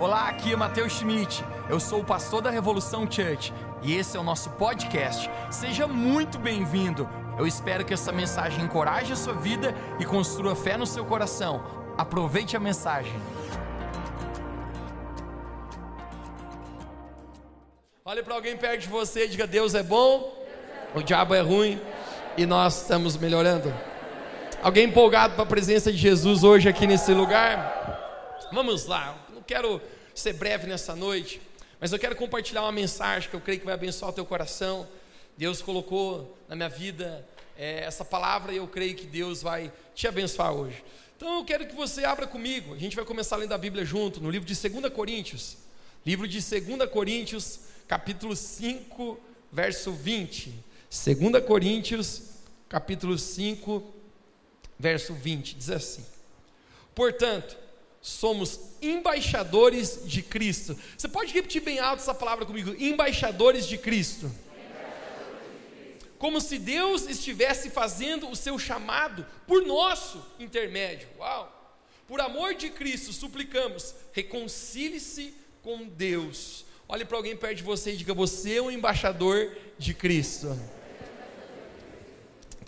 Olá, aqui é Matheus Schmidt. Eu sou o pastor da Revolução Church e esse é o nosso podcast. Seja muito bem-vindo. Eu espero que essa mensagem encoraje a sua vida e construa fé no seu coração. Aproveite a mensagem. Olhe para alguém perto de você e diga: Deus é bom, o diabo é ruim e nós estamos melhorando. Alguém empolgado para a presença de Jesus hoje aqui nesse lugar? Vamos lá, não quero ser breve nessa noite, mas eu quero compartilhar uma mensagem que eu creio que vai abençoar o teu coração. Deus colocou na minha vida é, essa palavra e eu creio que Deus vai te abençoar hoje. Então eu quero que você abra comigo, a gente vai começar lendo a Bíblia junto, no livro de 2 Coríntios. Livro de 2 Coríntios, capítulo 5, verso 20. 2 Coríntios, capítulo 5, verso 20, diz assim: Portanto, somos embaixadores de Cristo. Você pode repetir bem alto essa palavra comigo? Embaixadores de Cristo. Como se Deus estivesse fazendo o seu chamado por nosso intermédio. Uau! Por amor de Cristo, suplicamos, reconcilie-se com Deus. Olhe para alguém perto de você e diga: Você é um embaixador de Cristo.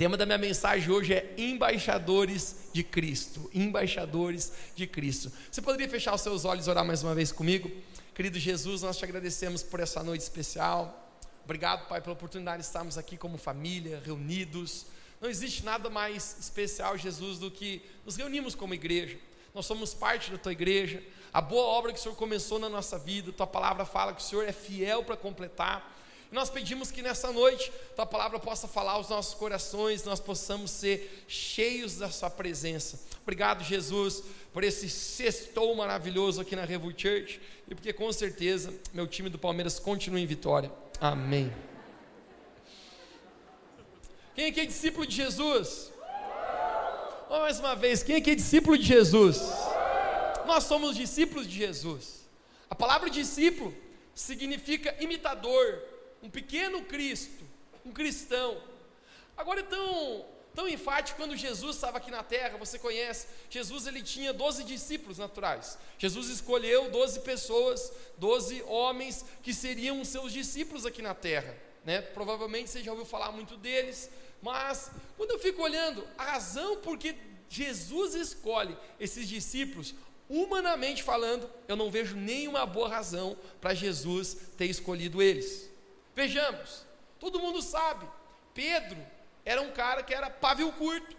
Tema da minha mensagem hoje é embaixadores de Cristo. Embaixadores de Cristo. Você poderia fechar os seus olhos e orar mais uma vez comigo? Querido Jesus, nós te agradecemos por essa noite especial. Obrigado, Pai, pela oportunidade de estarmos aqui como família, reunidos. Não existe nada mais especial, Jesus, do que nos reunimos como igreja. Nós somos parte da tua igreja. A boa obra que o Senhor começou na nossa vida, tua palavra fala que o Senhor é fiel para completar. Nós pedimos que nessa noite tua palavra possa falar aos nossos corações, nós possamos ser cheios da sua presença. Obrigado, Jesus, por esse sextou maravilhoso aqui na Revo Church e porque com certeza meu time do Palmeiras continua em vitória. Amém. Quem aqui é discípulo de Jesus? mais uma vez, quem aqui é discípulo de Jesus? Nós somos discípulos de Jesus. A palavra discípulo significa imitador, um pequeno Cristo, um cristão. Agora é tão, tão enfático quando Jesus estava aqui na terra, você conhece, Jesus ele tinha 12 discípulos naturais. Jesus escolheu 12 pessoas, 12 homens que seriam seus discípulos aqui na terra. Né? Provavelmente você já ouviu falar muito deles, mas quando eu fico olhando a razão por que Jesus escolhe esses discípulos, humanamente falando, eu não vejo nenhuma boa razão para Jesus ter escolhido eles. Vejamos, todo mundo sabe, Pedro era um cara que era pavio curto.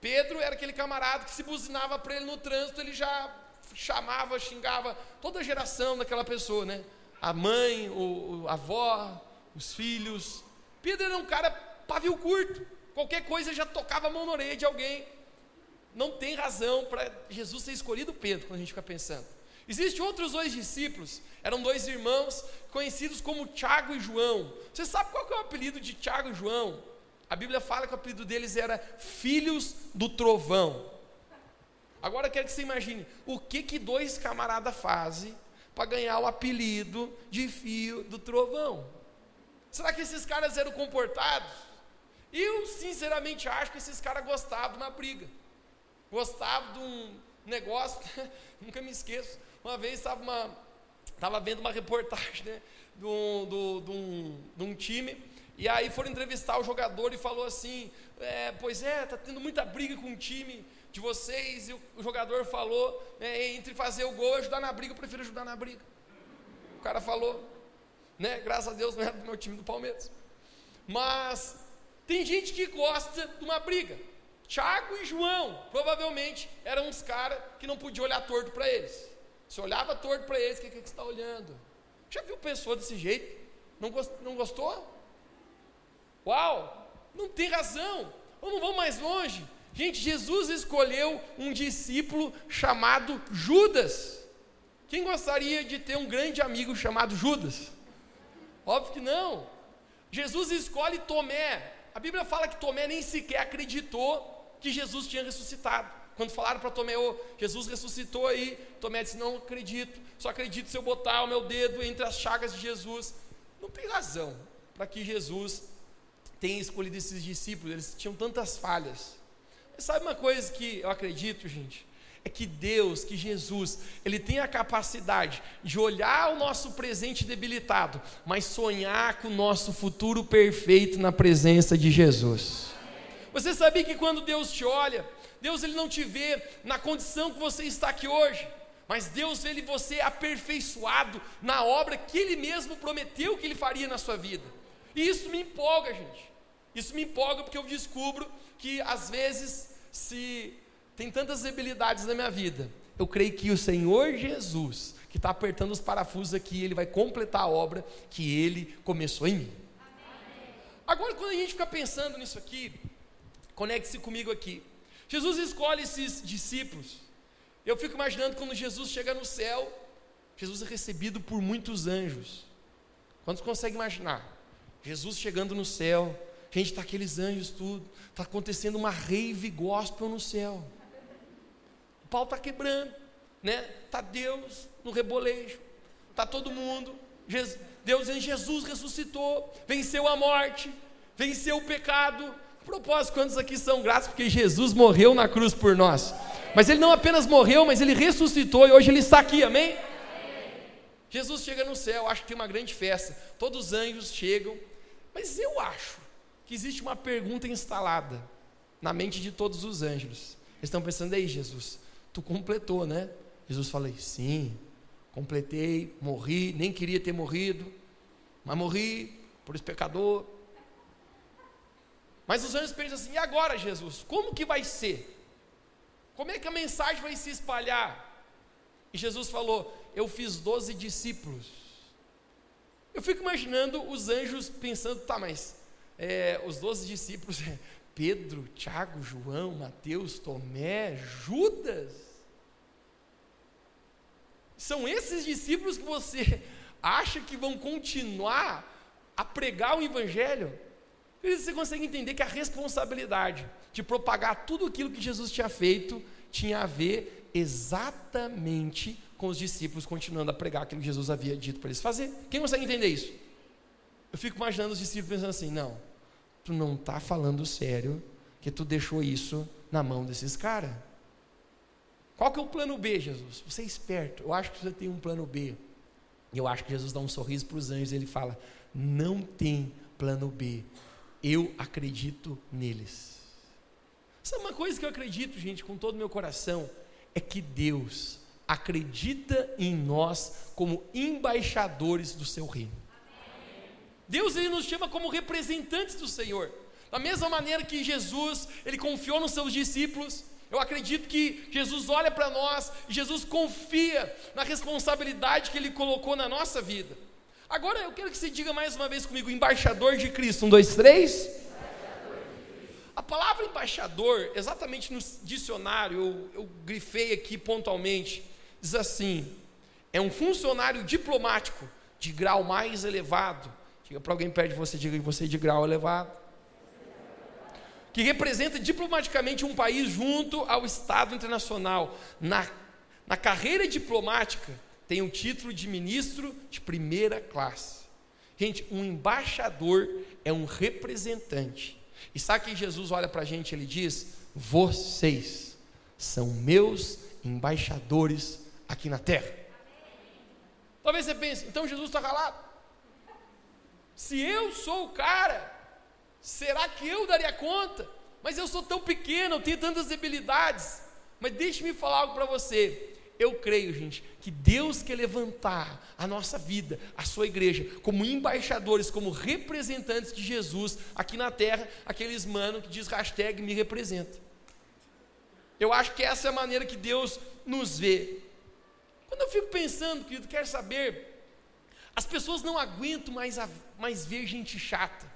Pedro era aquele camarada que se buzinava para ele no trânsito, ele já chamava, xingava toda a geração daquela pessoa, né? A mãe, o, a avó, os filhos. Pedro era um cara pavio curto. Qualquer coisa já tocava a mão na orelha de alguém. Não tem razão para Jesus ter escolhido Pedro, quando a gente fica pensando. Existem outros dois discípulos, eram dois irmãos conhecidos como Tiago e João. Você sabe qual é o apelido de Tiago e João? A Bíblia fala que o apelido deles era filhos do trovão. Agora eu quero que você imagine o que que dois camaradas fazem para ganhar o apelido de filho do trovão. Será que esses caras eram comportados? Eu sinceramente acho que esses caras gostavam de uma briga. Gostavam de um negócio, nunca me esqueço. Uma vez estava uma, estava vendo uma reportagem né, de, um, de, um, de um time, e aí foram entrevistar o jogador e falou assim: é, Pois é, está tendo muita briga com o time de vocês, e o, o jogador falou: é, Entre fazer o gol e ajudar na briga, eu prefiro ajudar na briga. O cara falou, né? Graças a Deus não era do meu time do Palmeiras. Mas tem gente que gosta de uma briga. Tiago e João, provavelmente, eram uns caras que não podiam olhar torto para eles. Você olhava torto para eles, o que, que, você está olhando? Já viu pessoa desse jeito? Não, gost, não gostou? Uau! Não tem razão. Vamos, vamos mais longe. Gente, Jesus escolheu um discípulo chamado Judas. Quem gostaria de ter um grande amigo chamado Judas? Óbvio que não. Jesus escolhe Tomé. A Bíblia fala que Tomé nem sequer acreditou que Jesus tinha ressuscitado. Quando falaram para Tomé, oh, Jesus ressuscitou aí, Tomé disse: Não acredito, só acredito se eu botar o meu dedo entre as chagas de Jesus. Não tem razão para que Jesus tenha escolhido esses discípulos, eles tinham tantas falhas. Mas sabe uma coisa que eu acredito, gente? é que Deus, que Jesus, Ele tem a capacidade de olhar o nosso presente debilitado, mas sonhar com o nosso futuro perfeito na presença de Jesus. Você sabia que quando Deus te olha, Deus ele não te vê na condição que você está aqui hoje, mas Deus vê você aperfeiçoado na obra que Ele mesmo prometeu que Ele faria na sua vida. E isso me empolga, gente. Isso me empolga porque eu descubro que às vezes, se tem tantas debilidades na minha vida, eu creio que o Senhor Jesus, que está apertando os parafusos aqui, Ele vai completar a obra que Ele começou em mim. Agora, quando a gente fica pensando nisso aqui, conecte-se comigo aqui. Jesus escolhe esses discípulos. Eu fico imaginando quando Jesus chega no céu, Jesus é recebido por muitos anjos. Quantos conseguem imaginar? Jesus chegando no céu, gente, está aqueles anjos tudo, está acontecendo uma rave gospel no céu. O pau está quebrando, né? Está Deus no rebolejo, está todo mundo. Deus em Jesus ressuscitou, venceu a morte, venceu o pecado, propósito, quantos aqui são gratos porque Jesus morreu na cruz por nós? Mas ele não apenas morreu, mas ele ressuscitou e hoje ele está aqui, amém? Jesus chega no céu, acho que tem uma grande festa. Todos os anjos chegam, mas eu acho que existe uma pergunta instalada na mente de todos os anjos. Eles estão pensando, aí, Jesus, tu completou, né? Jesus fala, sim, completei, morri, nem queria ter morrido, mas morri por esse pecador, mas os anjos pensam assim: e agora, Jesus? Como que vai ser? Como é que a mensagem vai se espalhar? E Jesus falou: Eu fiz doze discípulos. Eu fico imaginando os anjos pensando: tá, mas é, os doze discípulos é Pedro, Tiago, João, Mateus, Tomé, Judas. São esses discípulos que você acha que vão continuar a pregar o Evangelho? Você consegue entender que a responsabilidade de propagar tudo aquilo que Jesus tinha feito tinha a ver exatamente com os discípulos continuando a pregar aquilo que Jesus havia dito para eles fazer. Quem consegue entender isso? Eu fico imaginando os discípulos pensando assim: não, tu não está falando sério que tu deixou isso na mão desses caras. Qual que é o plano B, Jesus? Você é esperto, eu acho que você tem um plano B. E eu acho que Jesus dá um sorriso para os anjos e ele fala: não tem plano B eu acredito neles. Sabe uma coisa que eu acredito, gente, com todo o meu coração, é que Deus acredita em nós como embaixadores do seu reino. Deus ele nos chama como representantes do Senhor. Da mesma maneira que Jesus, ele confiou nos seus discípulos, eu acredito que Jesus olha para nós Jesus confia na responsabilidade que ele colocou na nossa vida. Agora eu quero que você diga mais uma vez comigo, embaixador de Cristo. Um, dois, três. A palavra embaixador, exatamente no dicionário, eu, eu grifei aqui pontualmente, diz assim: é um funcionário diplomático de grau mais elevado. Diga para alguém perto de você, diga que você é de grau elevado. Que representa diplomaticamente um país junto ao Estado internacional. Na, na carreira diplomática, tem o título de ministro de primeira classe. Gente, um embaixador é um representante. E sabe que Jesus olha para a gente ele diz: Vocês são meus embaixadores aqui na terra. Talvez você pense, então Jesus está calado. Se eu sou o cara, será que eu daria conta? Mas eu sou tão pequeno, eu tenho tantas debilidades. Mas deixe-me falar algo para você. Eu creio, gente, que Deus quer levantar a nossa vida, a sua igreja, como embaixadores, como representantes de Jesus aqui na terra, aqueles mano que diz hashtag me representa. Eu acho que essa é a maneira que Deus nos vê. Quando eu fico pensando, querido, quero saber, as pessoas não aguentam mais, a, mais ver gente chata.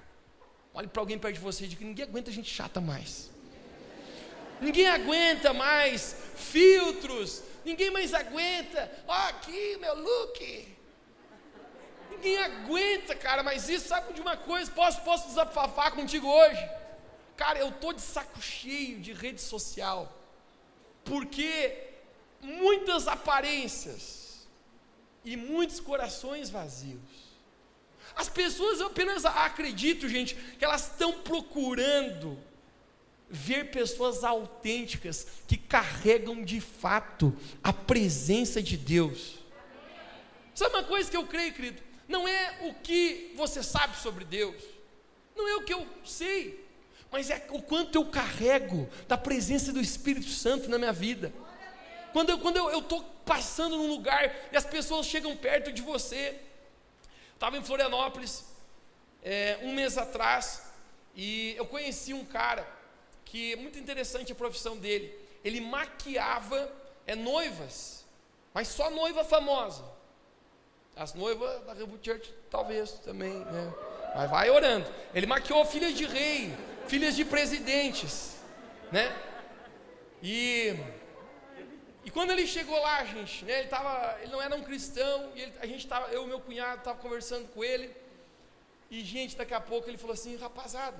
Olhe para alguém perto de você e diga: ninguém aguenta gente chata mais. Ninguém aguenta mais filtros, ninguém mais aguenta. Ó, aqui meu look. Ninguém aguenta, cara, mas isso sabe de uma coisa? Posso, posso desafafar contigo hoje? Cara, eu tô de saco cheio de rede social, porque muitas aparências e muitos corações vazios. As pessoas, eu apenas acredito, gente, que elas estão procurando ver pessoas autênticas que carregam de fato a presença de Deus. Sabe uma coisa que eu creio, querido? Não é o que você sabe sobre Deus, não é o que eu sei, mas é o quanto eu carrego da presença do Espírito Santo na minha vida. Quando eu estou quando eu, eu passando num lugar e as pessoas chegam perto de você, estava em Florianópolis é, um mês atrás e eu conheci um cara que é muito interessante a profissão dele. Ele maquiava é, noivas, mas só noiva famosa. As noivas da Reboot Church, talvez também, né? Mas vai orando. Ele maquiou filhas de rei, filhas de presidentes, né? E, e quando ele chegou lá, gente, né, ele, tava, ele não era um cristão, e ele, a gente tava, eu e meu cunhado estava conversando com ele, e gente, daqui a pouco ele falou assim, rapazada,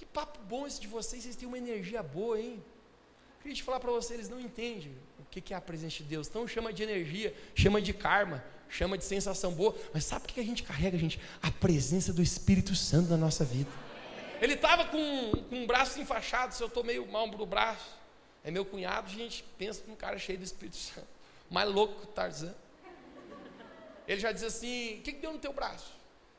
que papo bom esse de vocês, vocês têm uma energia boa, hein? Queria te falar para vocês, eles não entendem o que é a presença de Deus, então chama de energia, chama de karma, chama de sensação boa, mas sabe o que a gente carrega, gente? A presença do Espírito Santo na nossa vida. Ele estava com, com braço enfaixado, se eu estou meio mal no braço. É meu cunhado, gente, pensa num cara cheio do Espírito Santo. Mais louco que o Tarzan. Ele já diz assim: o que, que deu no teu braço?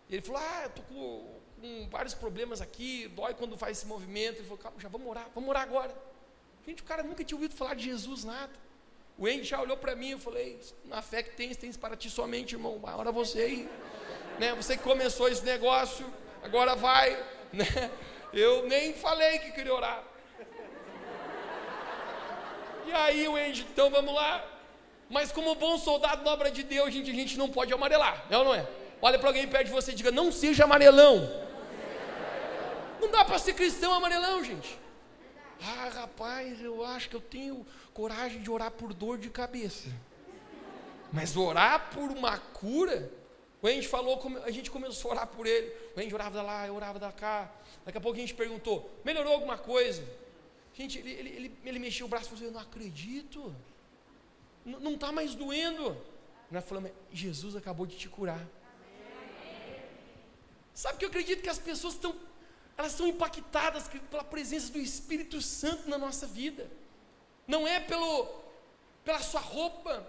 Ele falou: ah, eu estou com, com, vários problemas aqui, dói quando faz esse movimento. Ele falou: calma, já vamos orar, vamos orar agora. Gente, o cara nunca tinha ouvido falar de Jesus, nada. O Andy já olhou para mim e falei: na fé que tens, tens para ti somente, irmão. Agora você aí, né? Você que começou esse negócio, agora vai, né? Eu nem falei que queria orar. E aí o Andy, então vamos lá. Mas como bom soldado na obra de Deus, gente, a gente não pode amarelar, é ou não é? Olha para alguém perto de você e diga: não seja amarelão. Não dá para ser cristão amarelão, gente. Ah, rapaz, eu acho que eu tenho coragem de orar por dor de cabeça. Mas orar por uma cura? O Andy falou, a gente começou a orar por ele. O Andy orava da lá, eu orava da cá. Daqui a pouco a gente perguntou: melhorou alguma coisa? Gente, ele, ele, ele, ele mexeu o braço e falou: Eu não acredito. N não está mais doendo. Nós falamos: Jesus acabou de te curar. Sabe que eu acredito que as pessoas estão, elas estão impactadas pela presença do Espírito Santo na nossa vida. Não é pelo, pela sua roupa,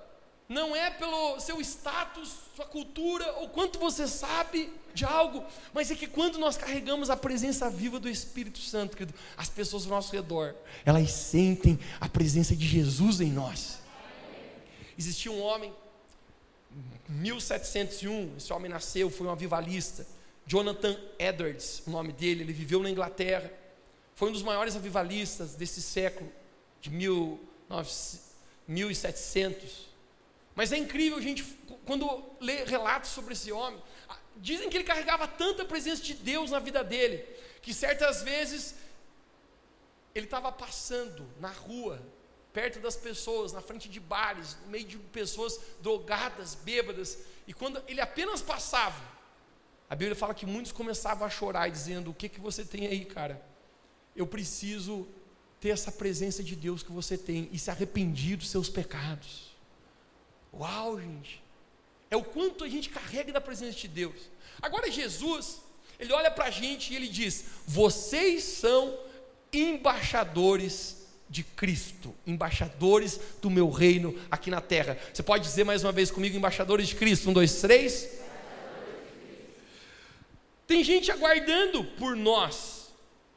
não é pelo seu status, sua cultura, ou quanto você sabe de algo, mas é que quando nós carregamos a presença viva do Espírito Santo, querido, as pessoas ao nosso redor, elas sentem a presença de Jesus em nós. Existia um homem, 1701, esse homem nasceu, foi um avivalista, Jonathan Edwards, o nome dele, ele viveu na Inglaterra, foi um dos maiores avivalistas desse século, de 1700. Mas é incrível, gente, quando lê relatos sobre esse homem, dizem que ele carregava tanta presença de Deus na vida dele, que certas vezes ele estava passando na rua, perto das pessoas, na frente de bares, no meio de pessoas drogadas, bêbadas, e quando ele apenas passava, a Bíblia fala que muitos começavam a chorar, dizendo: O que, que você tem aí, cara? Eu preciso ter essa presença de Deus que você tem e se arrepender dos seus pecados. Uau, gente. É o quanto a gente carrega da presença de Deus. Agora, Jesus, ele olha para a gente e ele diz: Vocês são embaixadores de Cristo, embaixadores do meu reino aqui na terra. Você pode dizer mais uma vez comigo: embaixadores de Cristo? Um, dois, três. Tem gente aguardando por nós.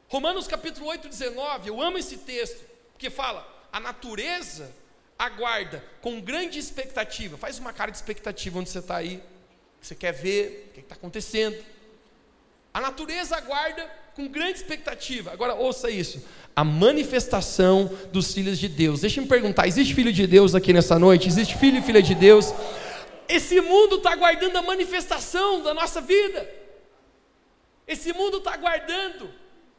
Romanos capítulo 8, 19, eu amo esse texto, porque fala: a natureza aguarda com grande expectativa. Faz uma cara de expectativa onde você está aí. Você quer ver o que está acontecendo. A natureza aguarda com grande expectativa. Agora ouça isso: a manifestação dos filhos de Deus. Deixa me perguntar: existe filho de Deus aqui nessa noite? Existe filho e filha de Deus? Esse mundo está aguardando a manifestação da nossa vida. Esse mundo está aguardando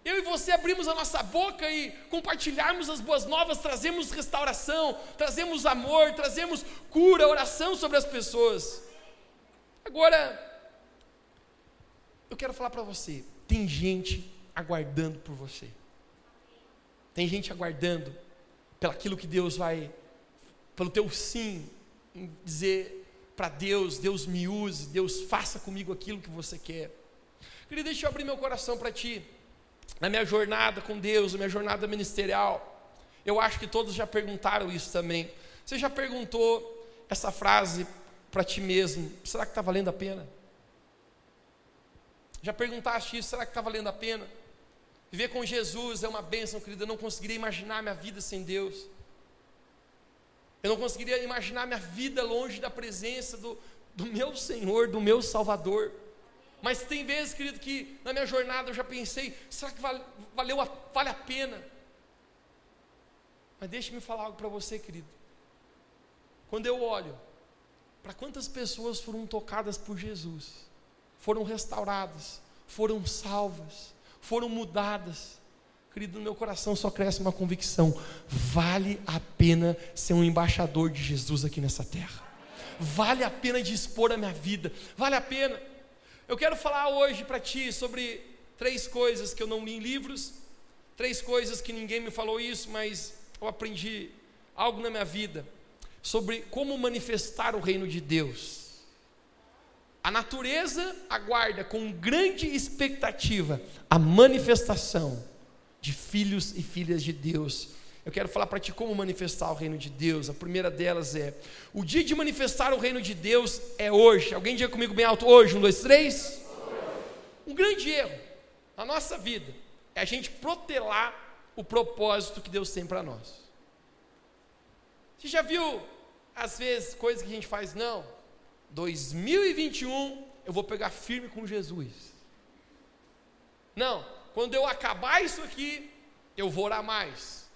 eu e você abrimos a nossa boca e compartilharmos as boas novas, trazemos restauração, trazemos amor, trazemos cura, oração sobre as pessoas. Agora, eu quero falar para você: tem gente aguardando por você, tem gente aguardando pelaquilo que Deus vai, pelo teu sim, dizer para Deus: Deus me use, Deus faça comigo aquilo que você quer. Queria deixar eu abrir meu coração para ti. na minha jornada com Deus, na minha jornada ministerial, eu acho que todos já perguntaram isso também. Você já perguntou essa frase para ti mesmo: será que está valendo a pena? Já perguntaste isso: será que está valendo a pena? Viver com Jesus é uma bênção, querida. Eu não conseguiria imaginar minha vida sem Deus. Eu não conseguiria imaginar minha vida longe da presença do, do meu Senhor, do meu Salvador. Mas tem vezes, querido, que na minha jornada eu já pensei: será que vale, valeu a, vale a pena? Mas deixe-me falar algo para você, querido. Quando eu olho para quantas pessoas foram tocadas por Jesus, foram restauradas, foram salvas, foram mudadas, querido, no meu coração só cresce uma convicção: vale a pena ser um embaixador de Jesus aqui nessa terra, vale a pena dispor a minha vida, vale a pena. Eu quero falar hoje para ti sobre três coisas que eu não li em livros, três coisas que ninguém me falou isso, mas eu aprendi algo na minha vida sobre como manifestar o reino de Deus. A natureza aguarda com grande expectativa a manifestação de filhos e filhas de Deus. Eu quero falar para ti como manifestar o reino de Deus. A primeira delas é: o dia de manifestar o reino de Deus é hoje. Alguém diga comigo bem alto: hoje. Um, dois, três. Um grande erro na nossa vida é a gente protelar o propósito que Deus tem para nós. Você já viu, às vezes, coisas que a gente faz? Não. 2021 eu vou pegar firme com Jesus. Não, quando eu acabar isso aqui, eu vou orar mais.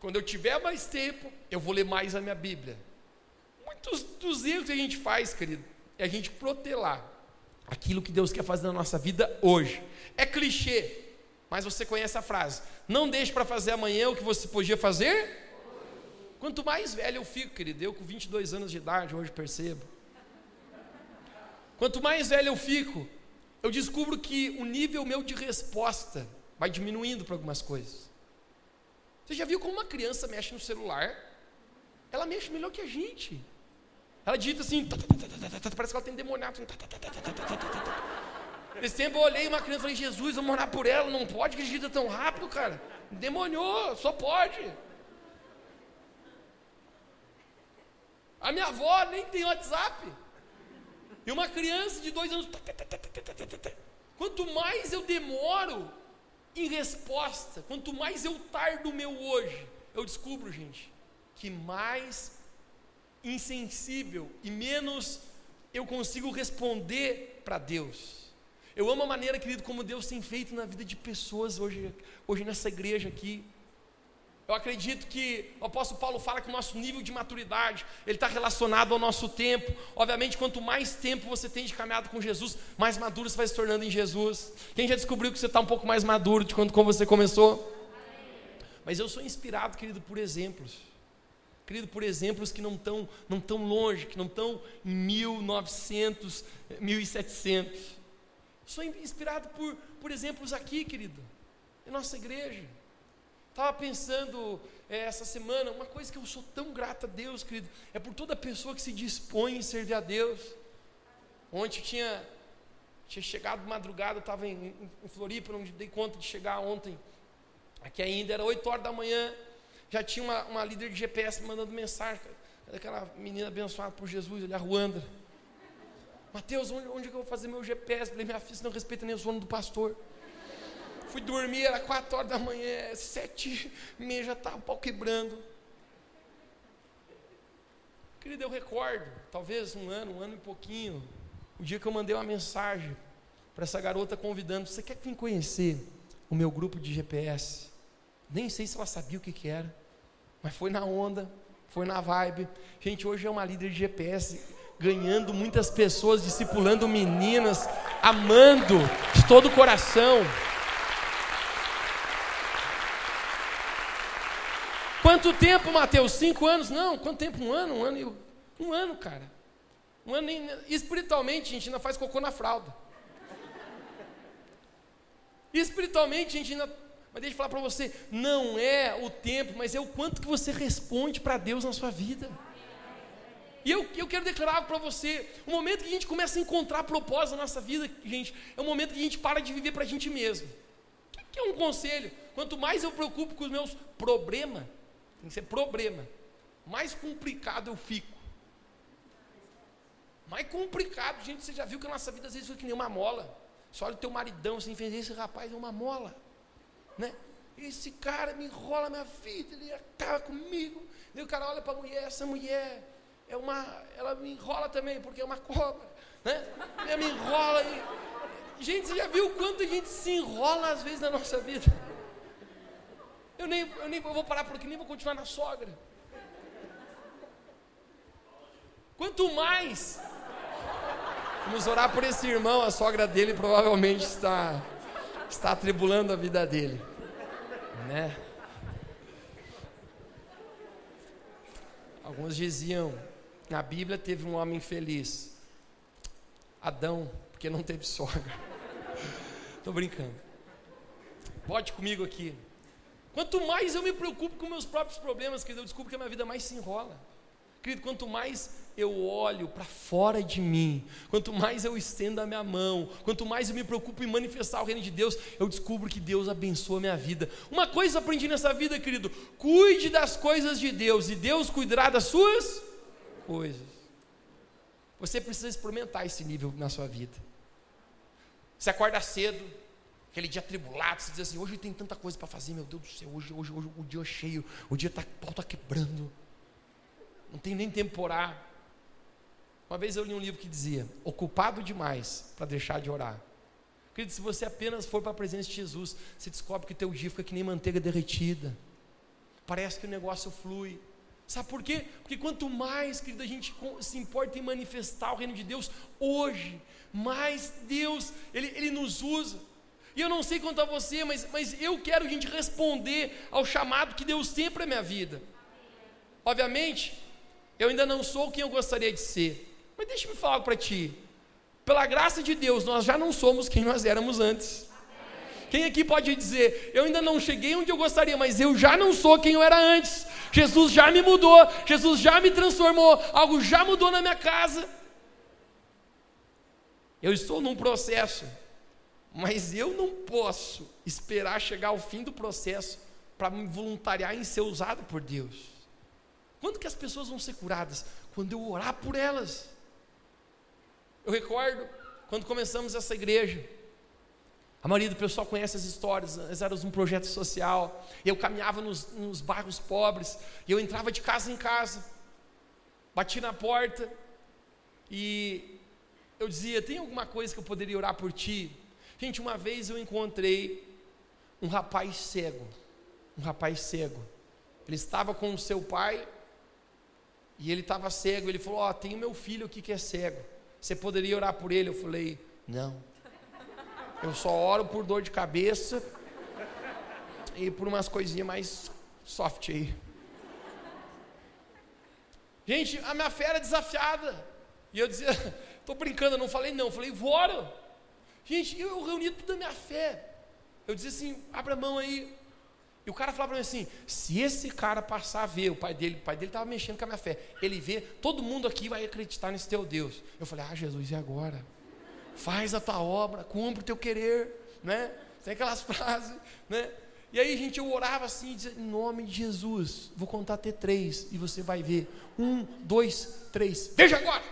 Quando eu tiver mais tempo, eu vou ler mais a minha Bíblia. Muitos dos erros que a gente faz, querido, é a gente protelar aquilo que Deus quer fazer na nossa vida hoje. É clichê, mas você conhece a frase: não deixe para fazer amanhã o que você podia fazer. Quanto mais velho eu fico, querido, eu com 22 anos de idade hoje percebo. Quanto mais velho eu fico, eu descubro que o nível meu de resposta vai diminuindo para algumas coisas. Você já viu como uma criança mexe no celular? Ela mexe melhor que a gente. Ela digita assim, parece que ela tem demoniado. Esse tempo eu olhei uma criança e falei, Jesus, vamos orar por ela, não pode que digita tão rápido, cara. Demoniou, só pode. A minha avó nem tem WhatsApp. E uma criança de dois anos. Quanto mais eu demoro em resposta, quanto mais eu tardo o meu hoje, eu descubro, gente, que mais insensível e menos eu consigo responder para Deus. Eu amo a maneira, querido, como Deus tem feito na vida de pessoas hoje, hoje nessa igreja aqui. Eu acredito que o apóstolo Paulo fala que o nosso nível de maturidade, ele está relacionado ao nosso tempo. Obviamente, quanto mais tempo você tem de caminhado com Jesus, mais maduro você vai se tornando em Jesus. Quem já descobriu que você está um pouco mais maduro de quando você começou? Mas eu sou inspirado, querido, por exemplos. Querido, por exemplos que não estão não tão longe, que não estão em 1900, 1700. Sou inspirado por, por exemplos aqui, querido, em nossa igreja. Estava pensando é, essa semana, uma coisa que eu sou tão grato a Deus, querido, é por toda pessoa que se dispõe em servir a Deus. Ontem tinha, tinha chegado madrugada, eu estava em, em Floripa, não dei conta de chegar ontem. Aqui ainda era 8 horas da manhã, já tinha uma, uma líder de GPS mandando mensagem, daquela menina abençoada por Jesus, ali, a Ruanda. Mateus, onde, onde é que eu vou fazer meu GPS? Falei, minha filha, você não respeita nem o sono do pastor. Fui dormir, era quatro horas da manhã, sete e meia já estava o pau quebrando. Querido, eu recordo, talvez um ano, um ano e pouquinho, o dia que eu mandei uma mensagem para essa garota convidando, você quer vir conhecer o meu grupo de GPS? Nem sei se ela sabia o que, que era, mas foi na onda, foi na vibe. Gente, hoje é uma líder de GPS, ganhando muitas pessoas, discipulando meninas, amando de todo o coração. Quanto tempo, Mateus? Cinco anos? Não, quanto tempo? Um ano? Um ano, um ano cara. Um ano, espiritualmente, a gente ainda faz cocô na fralda. Espiritualmente, a gente ainda. Mas deixa eu falar para você: não é o tempo, mas é o quanto que você responde para Deus na sua vida. E eu, eu quero declarar para você: o momento que a gente começa a encontrar propósito na nossa vida, gente, é o momento que a gente para de viver para a gente mesmo que é um conselho. Quanto mais eu preocupo com os meus problemas, tem que ser problema, mais complicado eu fico. Mais complicado, gente, você já viu que a nossa vida às vezes foi que nem uma mola. Você olha o teu maridão, você fez esse rapaz é uma mola. Né? Esse cara me enrola minha vida, ele acaba comigo. E o cara olha para a mulher, essa mulher é uma. Ela me enrola também, porque é uma cobra. Né? Ela me enrola e. Gente, você já viu o quanto a gente se enrola às vezes na nossa vida? Eu nem, eu nem eu vou parar por aqui, nem vou continuar na sogra. Quanto mais Vamos orar por esse irmão, a sogra dele provavelmente está, está atribulando a vida dele. Né? Alguns diziam, na Bíblia teve um homem feliz, Adão, porque não teve sogra. Estou brincando. Pode comigo aqui. Quanto mais eu me preocupo com meus próprios problemas, querido, eu descubro que a minha vida mais se enrola. Querido, quanto mais eu olho para fora de mim, quanto mais eu estendo a minha mão, quanto mais eu me preocupo em manifestar o reino de Deus, eu descubro que Deus abençoa a minha vida. Uma coisa eu aprendi nessa vida, querido: cuide das coisas de Deus e Deus cuidará das suas coisas. Você precisa experimentar esse nível na sua vida. Você acorda cedo, aquele dia tribulado, você diz assim: hoje tem tanta coisa para fazer, meu Deus do céu, hoje, hoje, hoje o dia é cheio, o dia tá, o pau está quebrando, não tem nem tempo para orar. Uma vez eu li um livro que dizia: ocupado demais para deixar de orar. Querido, se você apenas for para a presença de Jesus, você descobre que teu dia fica que nem manteiga derretida. Parece que o negócio flui. Sabe por quê? Porque quanto mais, querido, a gente se importa em manifestar o reino de Deus hoje, mais Deus, Ele, Ele nos usa. E eu não sei quanto a você, mas, mas eu quero gente responder ao chamado que Deus tem para a minha vida. Obviamente, eu ainda não sou quem eu gostaria de ser. Mas deixa eu falar para ti. Pela graça de Deus, nós já não somos quem nós éramos antes. Quem aqui pode dizer, eu ainda não cheguei onde eu gostaria, mas eu já não sou quem eu era antes. Jesus já me mudou, Jesus já me transformou, algo já mudou na minha casa. Eu estou num processo, mas eu não posso esperar chegar ao fim do processo para me voluntariar em ser usado por Deus. Quando que as pessoas vão ser curadas? Quando eu orar por elas. Eu recordo quando começamos essa igreja. A maioria do pessoal conhece as histórias, nós éramos um projeto social. Eu caminhava nos, nos bairros pobres, e eu entrava de casa em casa, bati na porta, e eu dizia: Tem alguma coisa que eu poderia orar por ti? Gente, uma vez eu encontrei um rapaz cego, um rapaz cego. Ele estava com o seu pai, e ele estava cego. Ele falou: Ó, oh, tem o meu filho aqui que é cego. Você poderia orar por ele? Eu falei: Não. Eu só oro por dor de cabeça e por umas coisinhas mais soft aí. Gente, a minha fé era desafiada. E eu dizia, estou brincando, eu não falei não, eu falei, oro. Gente, eu, eu reuni toda a minha fé. Eu dizia assim, abre a mão aí, e o cara falava para mim assim: se esse cara passar a ver, o pai dele, o pai dele estava mexendo com a minha fé, ele vê, todo mundo aqui vai acreditar nesse teu Deus. Eu falei: ah, Jesus, e agora? Faz a tua obra, cumpre o teu querer, né? Tem aquelas frases, né? E aí, gente, eu orava assim, dizia, em nome de Jesus, vou contar até três, e você vai ver. Um, dois, três, veja agora!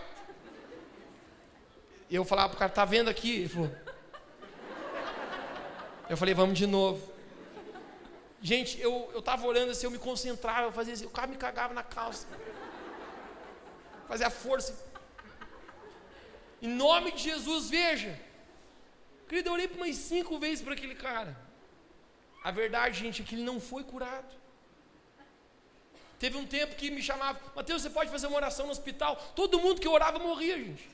Eu falava para o cara, tá vendo aqui? Ele falou. Eu falei, vamos de novo. Gente, eu estava orando assim, eu me concentrava, eu fazia assim, o cara me cagava na calça. Fazia força. Em nome de Jesus, veja. Querido, eu orei por umas cinco vezes para aquele cara. A verdade, gente, é que ele não foi curado. Teve um tempo que me chamava, Mateus, você pode fazer uma oração no hospital? Todo mundo que orava morria, gente.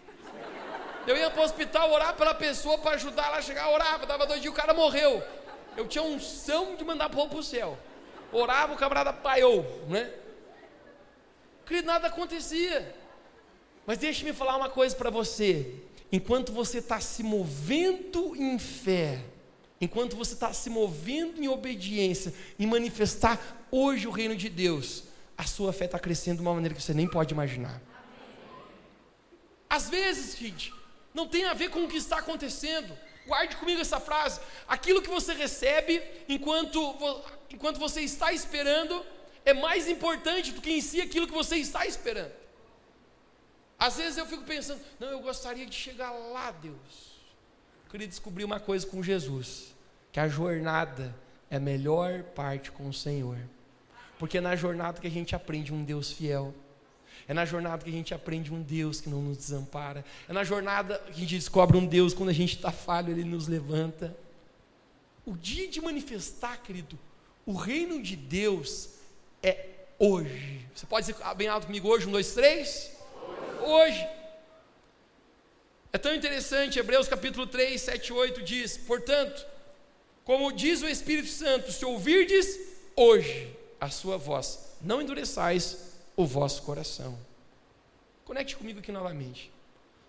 Eu ia para o hospital orar pela pessoa para ajudar ela a chegar, orava, dava dois dias, o cara morreu. Eu tinha unção de mandar povo para o céu. Orava, o camarada paiou, né? Que nada acontecia. Mas deixe-me falar uma coisa para você. Enquanto você está se movendo em fé, enquanto você está se movendo em obediência, em manifestar hoje o reino de Deus, a sua fé está crescendo de uma maneira que você nem pode imaginar. Às vezes, gente, não tem a ver com o que está acontecendo, Guarde comigo essa frase. Aquilo que você recebe enquanto, enquanto você está esperando é mais importante do que em si aquilo que você está esperando. Às vezes eu fico pensando, não, eu gostaria de chegar lá, Deus. Eu queria descobrir uma coisa com Jesus, que a jornada é a melhor parte com o Senhor. Porque é na jornada que a gente aprende um Deus fiel. É na jornada que a gente aprende um Deus que não nos desampara. É na jornada que a gente descobre um Deus, quando a gente está falho, Ele nos levanta. O dia de manifestar, querido, o reino de Deus é hoje. Você pode dizer bem alto comigo hoje? Um, dois, três? Hoje. É tão interessante, Hebreus capítulo 3, 7 e 8 diz: Portanto, como diz o Espírito Santo, se ouvirdes hoje a sua voz, não endureçais o vosso coração. Conecte comigo aqui novamente.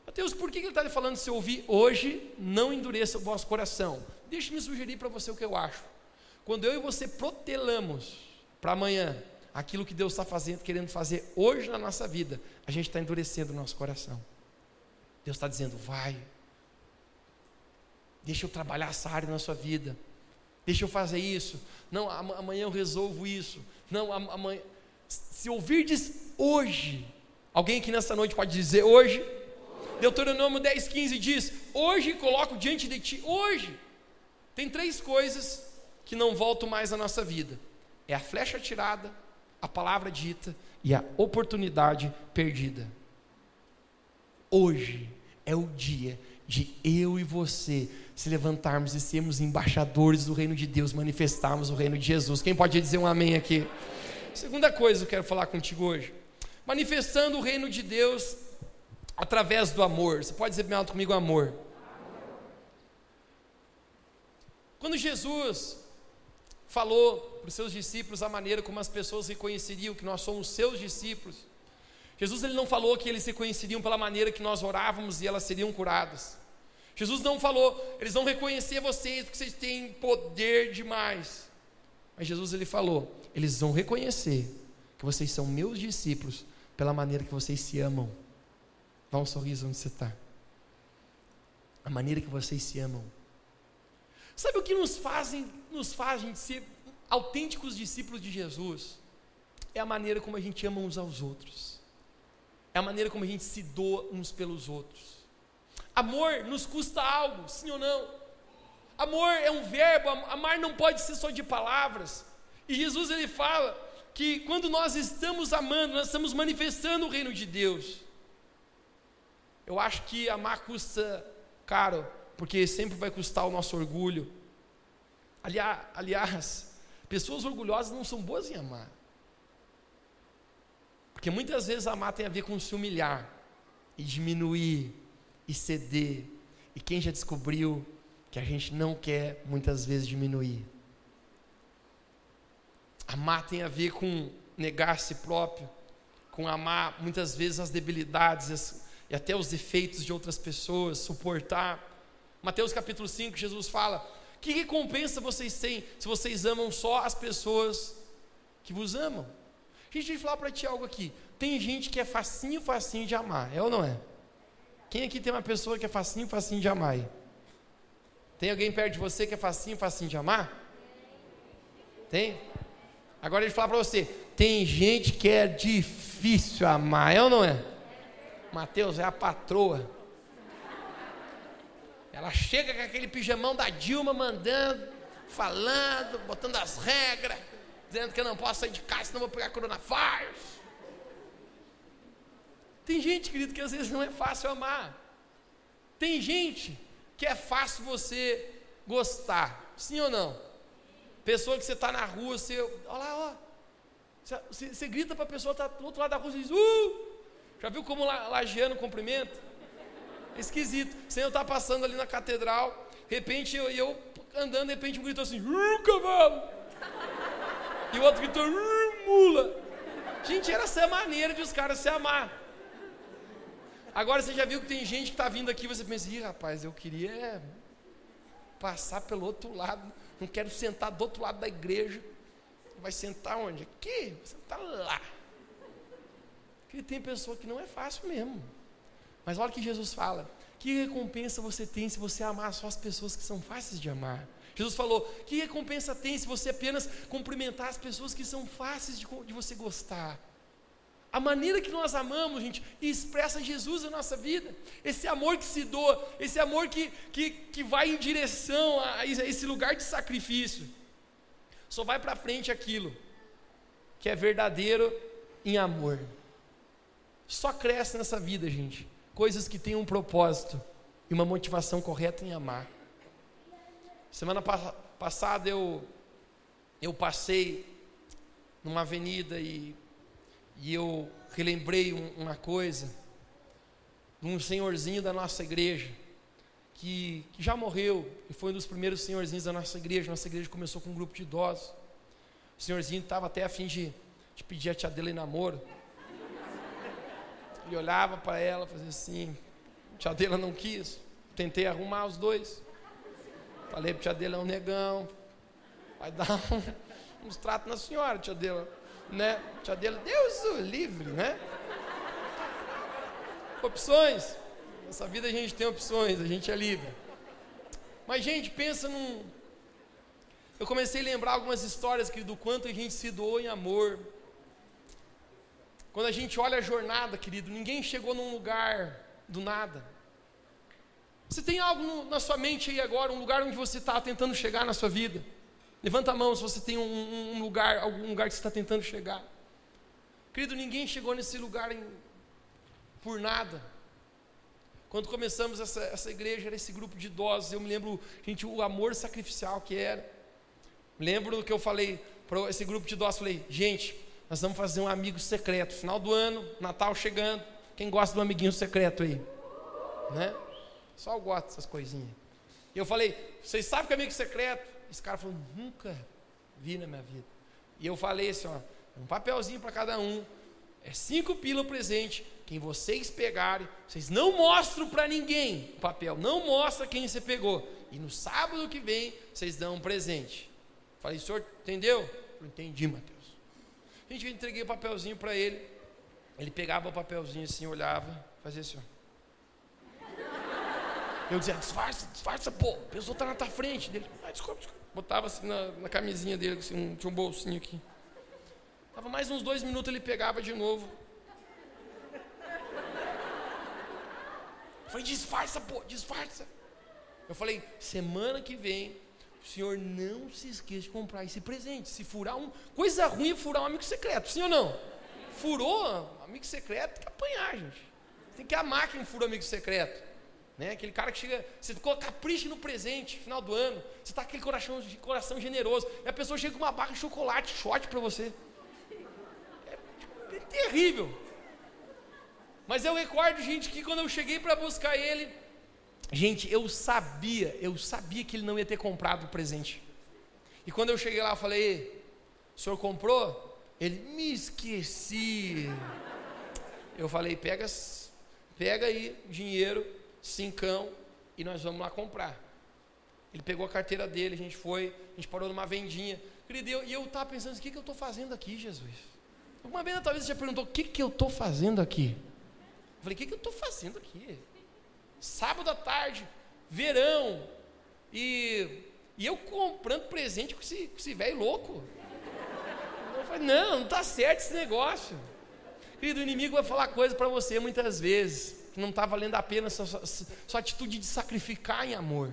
Mateus, por que ele está falando se ouvir hoje, não endureça o vosso coração? Deixe-me sugerir para você o que eu acho. Quando eu e você protelamos para amanhã aquilo que Deus está fazendo, querendo fazer hoje na nossa vida, a gente está endurecendo o nosso coração. Deus está dizendo, vai, deixa eu trabalhar essa área na sua vida, deixa eu fazer isso, não, amanhã eu resolvo isso, não, amanhã, se ouvirdes hoje, alguém aqui nessa noite pode dizer hoje? Deuteronômio 10, 15 diz: Hoje coloco diante de ti, hoje. Tem três coisas que não voltam mais na nossa vida: é a flecha tirada, a palavra dita e a oportunidade perdida. Hoje é o dia de eu e você se levantarmos e sermos embaixadores do reino de Deus, manifestarmos o reino de Jesus. Quem pode dizer um amém aqui? Segunda coisa que eu quero falar contigo hoje. Manifestando o reino de Deus através do amor. Você pode dizer bem alto comigo amor. Quando Jesus falou para os seus discípulos a maneira como as pessoas reconheceriam que nós somos seus discípulos. Jesus ele não falou que eles reconheceriam pela maneira que nós orávamos e elas seriam curadas. Jesus não falou, eles vão reconhecer vocês porque vocês têm poder demais. Mas Jesus ele falou, eles vão reconhecer que vocês são meus discípulos pela maneira que vocês se amam. Dá um sorriso onde você está. A maneira que vocês se amam. Sabe o que nos fazem, nos faz a gente ser autênticos discípulos de Jesus? É a maneira como a gente ama uns aos outros. É a maneira como a gente se doa uns pelos outros. Amor nos custa algo, sim ou não? Amor é um verbo, amar não pode ser só de palavras. E Jesus ele fala que quando nós estamos amando, nós estamos manifestando o reino de Deus. Eu acho que amar custa caro, porque sempre vai custar o nosso orgulho. Aliás, pessoas orgulhosas não são boas em amar. Porque muitas vezes amar tem a ver com se humilhar e diminuir e ceder. E quem já descobriu que a gente não quer muitas vezes diminuir? Amar tem a ver com negar si próprio, com amar muitas vezes as debilidades e até os defeitos de outras pessoas, suportar Mateus capítulo 5, Jesus fala: Que recompensa vocês têm se vocês amam só as pessoas que vos amam? Gente, deixa eu falar para ti algo aqui. Tem gente que é facinho, facinho de amar, é ou não é? Quem aqui tem uma pessoa que é facinho, facinho de amar? Aí? Tem alguém perto de você que é facinho, facinho de amar? Tem? Agora deixa eu falar para você. Tem gente que é difícil amar, é ou não é? Mateus é a patroa. Ela chega com aquele pijamão da Dilma mandando, falando, botando as regras, dizendo que eu não posso sair de casa senão vou pegar coronavírus. Tem gente, querido, que às vezes não é fácil amar. Tem gente que é fácil você gostar, sim ou não? Pessoa que você está na rua, você, olha lá, ó, você, você grita para a pessoa que está do outro lado da rua e diz, uh! Já viu como lajeando cumprimenta? esquisito. O Senhor está passando ali na catedral, de repente eu, eu andando, de repente um gritou assim, uh, cavalo! E o outro gritou, uh, mula! Gente, era essa maneira de os caras se amar. Agora você já viu que tem gente que está vindo aqui, você pensa, ih rapaz, eu queria passar pelo outro lado, não quero sentar do outro lado da igreja. Vai sentar onde? Aqui, vai sentar lá. Porque tem pessoa que não é fácil mesmo. Mas olha o que Jesus fala: Que recompensa você tem se você amar só as pessoas que são fáceis de amar? Jesus falou: Que recompensa tem se você apenas cumprimentar as pessoas que são fáceis de, de você gostar? A maneira que nós amamos, gente, expressa Jesus na nossa vida. Esse amor que se doa, esse amor que, que, que vai em direção a esse lugar de sacrifício. Só vai para frente aquilo que é verdadeiro em amor. Só cresce nessa vida, gente. Coisas que têm um propósito e uma motivação correta em amar. Semana pa passada eu, eu passei numa avenida e e eu relembrei um, uma coisa de um senhorzinho da nossa igreja que, que, já morreu e foi um dos primeiros senhorzinhos da nossa igreja. Nossa igreja começou com um grupo de idosos. O senhorzinho estava até a fim de, de pedir a tia dele em namoro. Ele olhava para ela, fazia assim. A tia dela não quis. Tentei arrumar os dois. Falei para tia dele é um negão. Vai dar um, uns tratos na senhora, tia dela né? Tia dele, Deus o livre, né? Opções. Nessa vida a gente tem opções, a gente é livre. Mas, gente, pensa num. Eu comecei a lembrar algumas histórias que, do quanto a gente se doou em amor. Quando a gente olha a jornada, querido, ninguém chegou num lugar do nada. Você tem algo no, na sua mente aí agora, um lugar onde você está tentando chegar na sua vida? Levanta a mão se você tem um, um lugar, algum lugar que você está tentando chegar. Querido, ninguém chegou nesse lugar em, por nada. Quando começamos essa, essa igreja, era esse grupo de idosos. Eu me lembro, gente, o amor sacrificial que era. Lembro que eu falei para esse grupo de idosos. Falei, gente, nós vamos fazer um amigo secreto. Final do ano, Natal chegando. Quem gosta do amiguinho secreto aí? Né? Só eu gosto dessas coisinhas. E eu falei, vocês sabem que é amigo secreto? Esse cara falou, nunca vi na minha vida. E eu falei assim, ó, um papelzinho para cada um. É cinco pila o presente. Quem vocês pegarem, vocês não mostram para ninguém o papel, não mostra quem você pegou. E no sábado que vem, vocês dão um presente. Falei, senhor, entendeu? Eu entendi, Mateus. Gente, eu entreguei o papelzinho para ele. Ele pegava o papelzinho assim, olhava, fazia assim, ó. Eu dizia, disfarça, disfarça, pô, a pessoa está na tua frente. Dele, ah, desculpa, desculpa. Botava assim na, na camisinha dele, assim, um, tinha um bolsinho aqui. Tava mais uns dois minutos, ele pegava de novo. Eu falei, disfarça, pô, disfarça. Eu falei, semana que vem, o senhor não se esqueça de comprar esse presente. Se furar um. Coisa ruim é furar um amigo secreto, sim ou não? Furou, amigo secreto, tem que apanhar, gente. Tem que amar quem fura amigo secreto. Né? Aquele cara que chega, você capricha no presente, final do ano, você está com aquele coração, coração generoso, e a pessoa chega com uma barra de chocolate, shot para você. É, é terrível. Mas eu recordo, gente, que quando eu cheguei para buscar ele, gente, eu sabia, eu sabia que ele não ia ter comprado o presente. E quando eu cheguei lá, eu falei: o senhor comprou? Ele, me esqueci. Eu falei: pega, pega aí dinheiro cincão, e nós vamos lá comprar. Ele pegou a carteira dele, a gente foi, a gente parou numa vendinha. Querido, e eu estava pensando, o que, que eu estou fazendo aqui, Jesus? Uma vez talvez você já perguntou, o que, que eu estou fazendo aqui? Eu falei, o que, que eu estou fazendo aqui? Sábado à tarde, verão, e, e eu comprando presente com esse, com esse velho louco. Eu falei, não, não está certo esse negócio. Querido, o inimigo vai falar coisa para você muitas vezes que não está valendo a pena sua, sua, atitude de sacrificar em amor.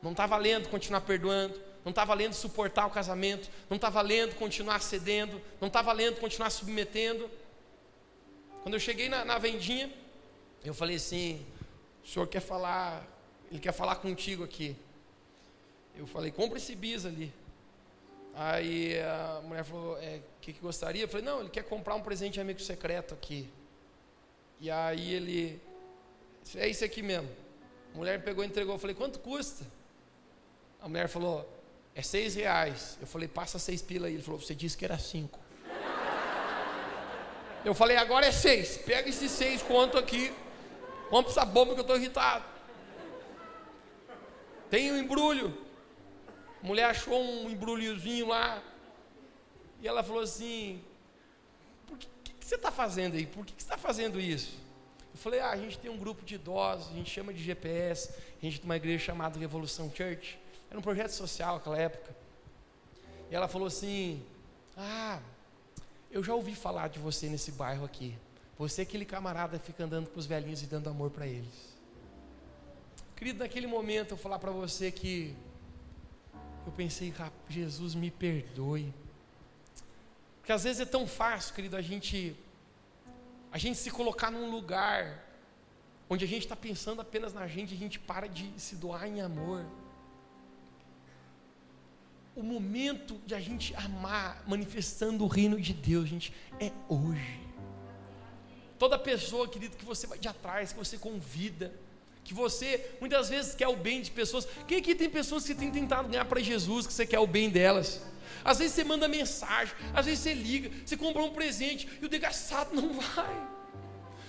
Não está valendo continuar perdoando, não está valendo suportar o casamento, não está valendo continuar cedendo, não está valendo continuar submetendo. Quando eu cheguei na, na vendinha, eu falei assim: o senhor quer falar, ele quer falar contigo aqui. Eu falei: compra esse bis ali. Aí a mulher falou: é, o que, que gostaria? Eu falei: não, ele quer comprar um presente de amigo secreto aqui. E aí ele, é isso aqui mesmo. A mulher pegou e entregou. Eu falei, quanto custa? A mulher falou, é seis reais. Eu falei, passa seis pila aí. Ele falou, você disse que era cinco. Eu falei, agora é seis. Pega esses seis conto aqui. Compra essa bomba que eu estou irritado. Tem um embrulho. A mulher achou um embrulhozinho lá. E ela falou assim: que você está fazendo aí? Por que, que você está fazendo isso? Eu falei, ah, a gente tem um grupo de idosos, a gente chama de GPS, a gente tem uma igreja chamada Revolução Church. Era um projeto social naquela época. E ela falou assim: Ah, eu já ouvi falar de você nesse bairro aqui. Você é aquele camarada que fica andando com os velhinhos e dando amor para eles. Querido, naquele momento eu falar para você que eu pensei, Jesus me perdoe. Porque às vezes é tão fácil, querido, a gente a gente se colocar num lugar onde a gente está pensando apenas na gente, a gente para de se doar em amor. O momento de a gente amar, manifestando o reino de Deus, gente, é hoje. Toda pessoa, querido, que você vai de atrás, que você convida, que você muitas vezes quer o bem de pessoas. Quem aqui tem pessoas que tem tentado ganhar para Jesus, que você quer o bem delas? Às vezes você manda mensagem, às vezes você liga, você compra um presente e o desgraçado não vai.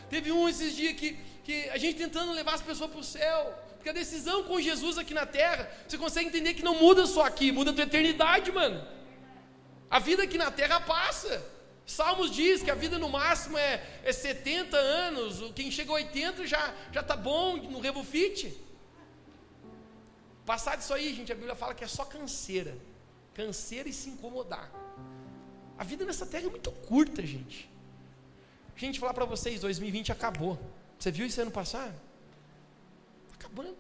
Teve um esses dias que, que a gente tentando levar as pessoas para o céu, porque a decisão com Jesus aqui na terra, você consegue entender que não muda só aqui, muda a tua eternidade, mano. A vida aqui na terra passa. Salmos diz que a vida no máximo é, é 70 anos, quem chega a 80 já já tá bom no rebufite. Passar disso aí, gente, a Bíblia fala que é só canseira canseira e se incomodar. A vida nessa terra é muito curta, gente. Gente, falar para vocês, 2020 acabou. Você viu isso ano passado? Está acabando.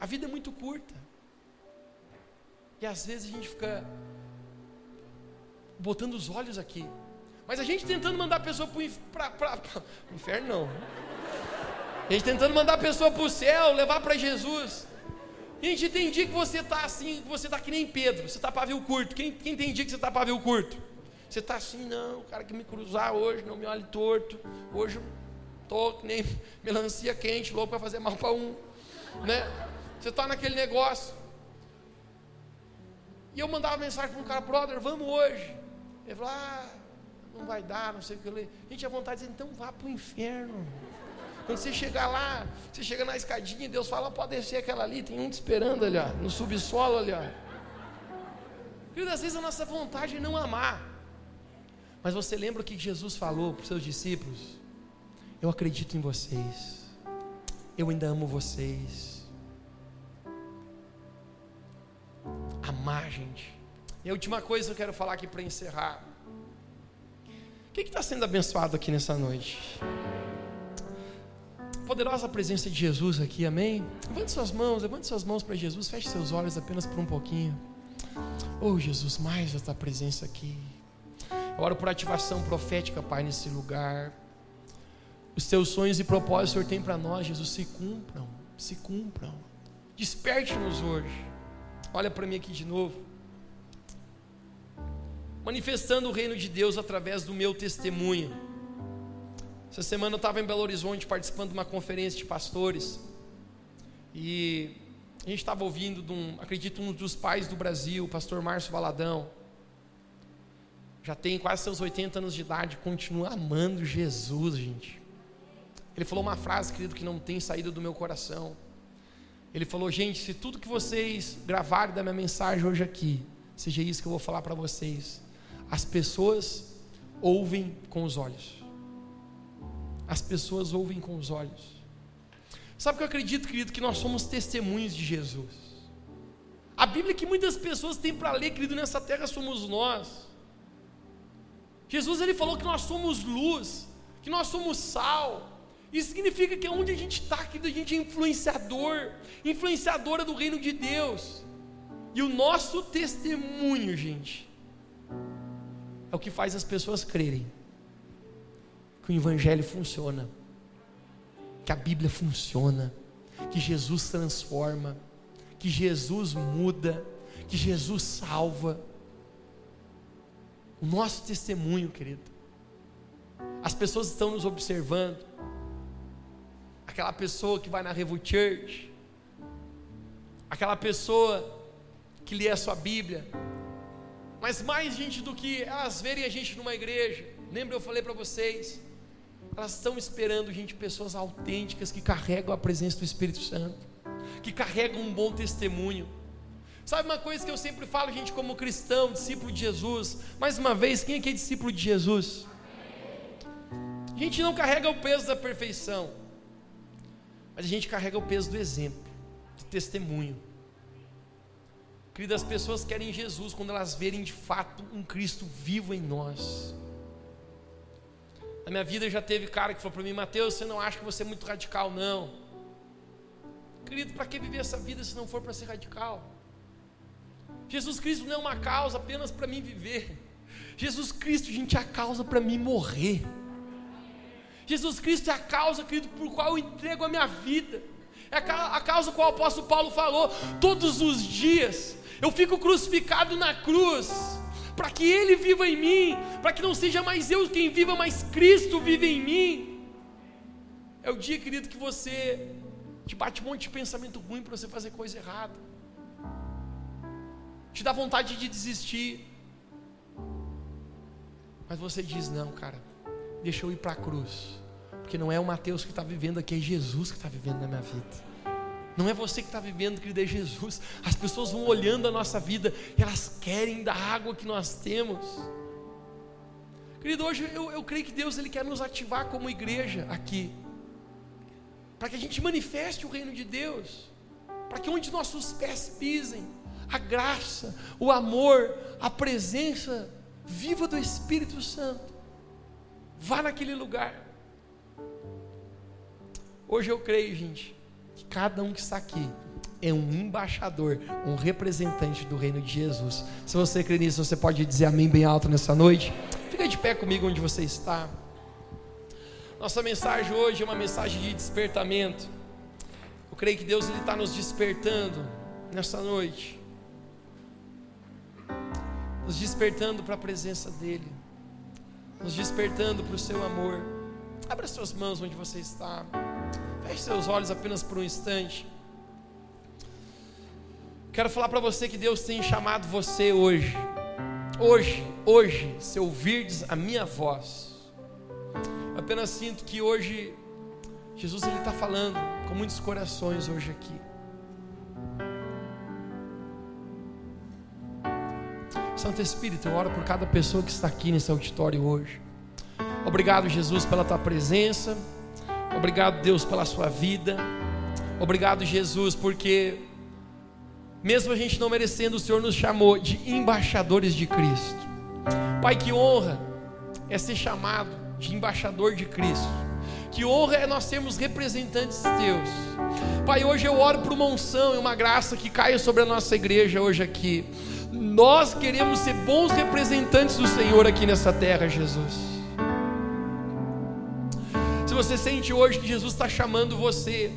A vida é muito curta. E às vezes a gente fica botando os olhos aqui. Mas a gente tentando mandar a pessoa para o inferno, não. A gente tentando mandar a pessoa para o céu, levar para Jesus. Gente, tem dia que você está assim, que você está que nem Pedro, você está pavio curto. Quem, quem tem dia que você está pavio curto? Você está assim, não, o cara que me cruzar hoje não me olhe torto. Hoje estou que nem melancia quente, louco para fazer mal para um. Né? Você está naquele negócio. E eu mandava mensagem para um cara, brother, vamos hoje. Ele falou, ah, não vai dar, não sei o que. Eu Gente, a vontade de dizer, então vá para o inferno. Quando você chegar lá, você chega na escadinha, Deus fala, pode descer aquela ali, tem um te esperando ali, ó, no subsolo ali. Ó. Querido, às vezes a nossa vontade é não amar. Mas você lembra o que Jesus falou para os seus discípulos? Eu acredito em vocês. Eu ainda amo vocês. Amar, gente. E a última coisa que eu quero falar aqui para encerrar. O que está sendo abençoado aqui nessa noite? poderosa presença de Jesus aqui, amém? Levante suas mãos, levante suas mãos para Jesus, feche seus olhos apenas por um pouquinho. Oh Jesus, mais esta presença aqui. Eu oro por ativação profética, Pai, nesse lugar. Os teus sonhos e propósitos, Senhor, tem para nós, Jesus, se cumpram, se cumpram. Desperte-nos hoje. Olha para mim aqui de novo. Manifestando o reino de Deus através do meu testemunho essa semana eu estava em Belo Horizonte participando de uma conferência de pastores e a gente estava ouvindo, de um, acredito, um dos pais do Brasil, o pastor Márcio Valadão. Já tem quase seus 80 anos de idade, continua amando Jesus, gente. Ele falou uma frase, querido, que não tem saído do meu coração. Ele falou: Gente, se tudo que vocês gravarem da minha mensagem hoje aqui, seja isso que eu vou falar para vocês, as pessoas ouvem com os olhos as pessoas ouvem com os olhos. Sabe o que eu acredito, querido? Que nós somos testemunhos de Jesus. A Bíblia que muitas pessoas têm para ler, querido, nessa terra somos nós. Jesus ele falou que nós somos luz, que nós somos sal. Isso significa que onde a gente está, querido, a gente é influenciador, influenciadora do reino de Deus. E o nosso testemunho, gente, é o que faz as pessoas crerem que o Evangelho funciona, que a Bíblia funciona, que Jesus transforma, que Jesus muda, que Jesus salva. O nosso testemunho, querido. As pessoas estão nos observando. Aquela pessoa que vai na Revo Church, aquela pessoa que lê a sua Bíblia, mas mais gente do que elas verem a gente numa igreja. Lembra eu falei para vocês? Elas estão esperando, gente, pessoas autênticas que carregam a presença do Espírito Santo, que carregam um bom testemunho. Sabe uma coisa que eu sempre falo, gente, como cristão, discípulo de Jesus? Mais uma vez, quem aqui é discípulo de Jesus? A gente não carrega o peso da perfeição, mas a gente carrega o peso do exemplo, do testemunho. Querido, as pessoas querem Jesus quando elas verem de fato um Cristo vivo em nós. Na minha vida já teve cara que falou para mim, Mateus, você não acha que você é muito radical, não. Querido, para que viver essa vida se não for para ser radical? Jesus Cristo não é uma causa apenas para mim viver. Jesus Cristo, gente, é a causa para mim morrer. Jesus Cristo é a causa, querido, por qual eu entrego a minha vida. É a causa qual o apóstolo Paulo falou todos os dias. Eu fico crucificado na cruz, para que Ele viva em mim, para que não seja mais eu quem viva, mas Cristo vive em mim. É o dia, querido, que você te bate um monte de pensamento ruim para você fazer coisa errada, te dá vontade de desistir, mas você diz: Não, cara, deixa eu ir para a cruz, porque não é o Mateus que está vivendo aqui, é Jesus que está vivendo na minha vida. Não é você que está vivendo, querido, é Jesus. As pessoas vão olhando a nossa vida e elas querem da água que nós temos. Querido, hoje eu, eu creio que Deus ele quer nos ativar como igreja aqui, para que a gente manifeste o reino de Deus, para que onde nossos pés pisem, a graça, o amor, a presença viva do Espírito Santo, vá naquele lugar. Hoje eu creio, gente, cada um que está aqui é um embaixador, um representante do reino de Jesus. Se você crê nisso, você pode dizer amém bem alto nessa noite. Fica de pé comigo onde você está. Nossa mensagem hoje é uma mensagem de despertamento. Eu creio que Deus está nos despertando nessa noite, nos despertando para a presença dEle, nos despertando para o Seu amor. Abra suas mãos onde você está. Feche seus olhos apenas por um instante. Quero falar para você que Deus tem chamado você hoje. Hoje, hoje, se ouvirdes a minha voz. Eu apenas sinto que hoje Jesus ele está falando com muitos corações hoje aqui. Santo Espírito, eu oro por cada pessoa que está aqui nesse auditório hoje. Obrigado, Jesus, pela tua presença. Obrigado, Deus, pela sua vida. Obrigado, Jesus, porque mesmo a gente não merecendo, o Senhor nos chamou de embaixadores de Cristo. Pai, que honra é ser chamado de embaixador de Cristo. Que honra é nós sermos representantes teus. Pai, hoje eu oro por uma unção e uma graça que caia sobre a nossa igreja hoje aqui. Nós queremos ser bons representantes do Senhor aqui nessa terra, Jesus você sente hoje que Jesus está chamando você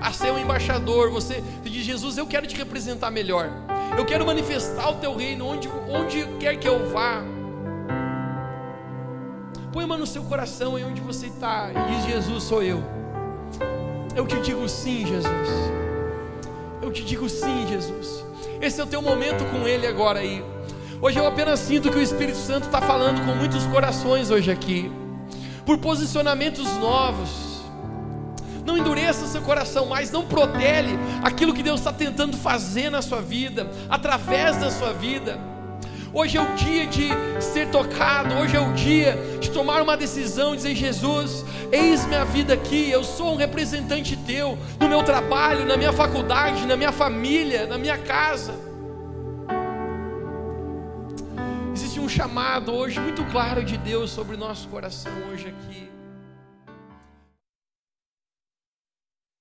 a ser um embaixador, você diz: Jesus, eu quero te representar melhor, eu quero manifestar o teu reino onde, onde quer que eu vá. Põe uma no seu coração aí onde você está e diz: Jesus, sou eu. Eu te digo sim, Jesus. Eu te digo sim, Jesus. Esse é o teu momento com Ele agora aí. Hoje eu apenas sinto que o Espírito Santo está falando com muitos corações hoje aqui por posicionamentos novos. Não endureça seu coração mais, não protele aquilo que Deus está tentando fazer na sua vida, através da sua vida. Hoje é o dia de ser tocado, hoje é o dia de tomar uma decisão, dizer: Jesus, eis minha vida aqui, eu sou um representante teu, no meu trabalho, na minha faculdade, na minha família, na minha casa. Chamado hoje muito claro de Deus sobre o nosso coração hoje aqui.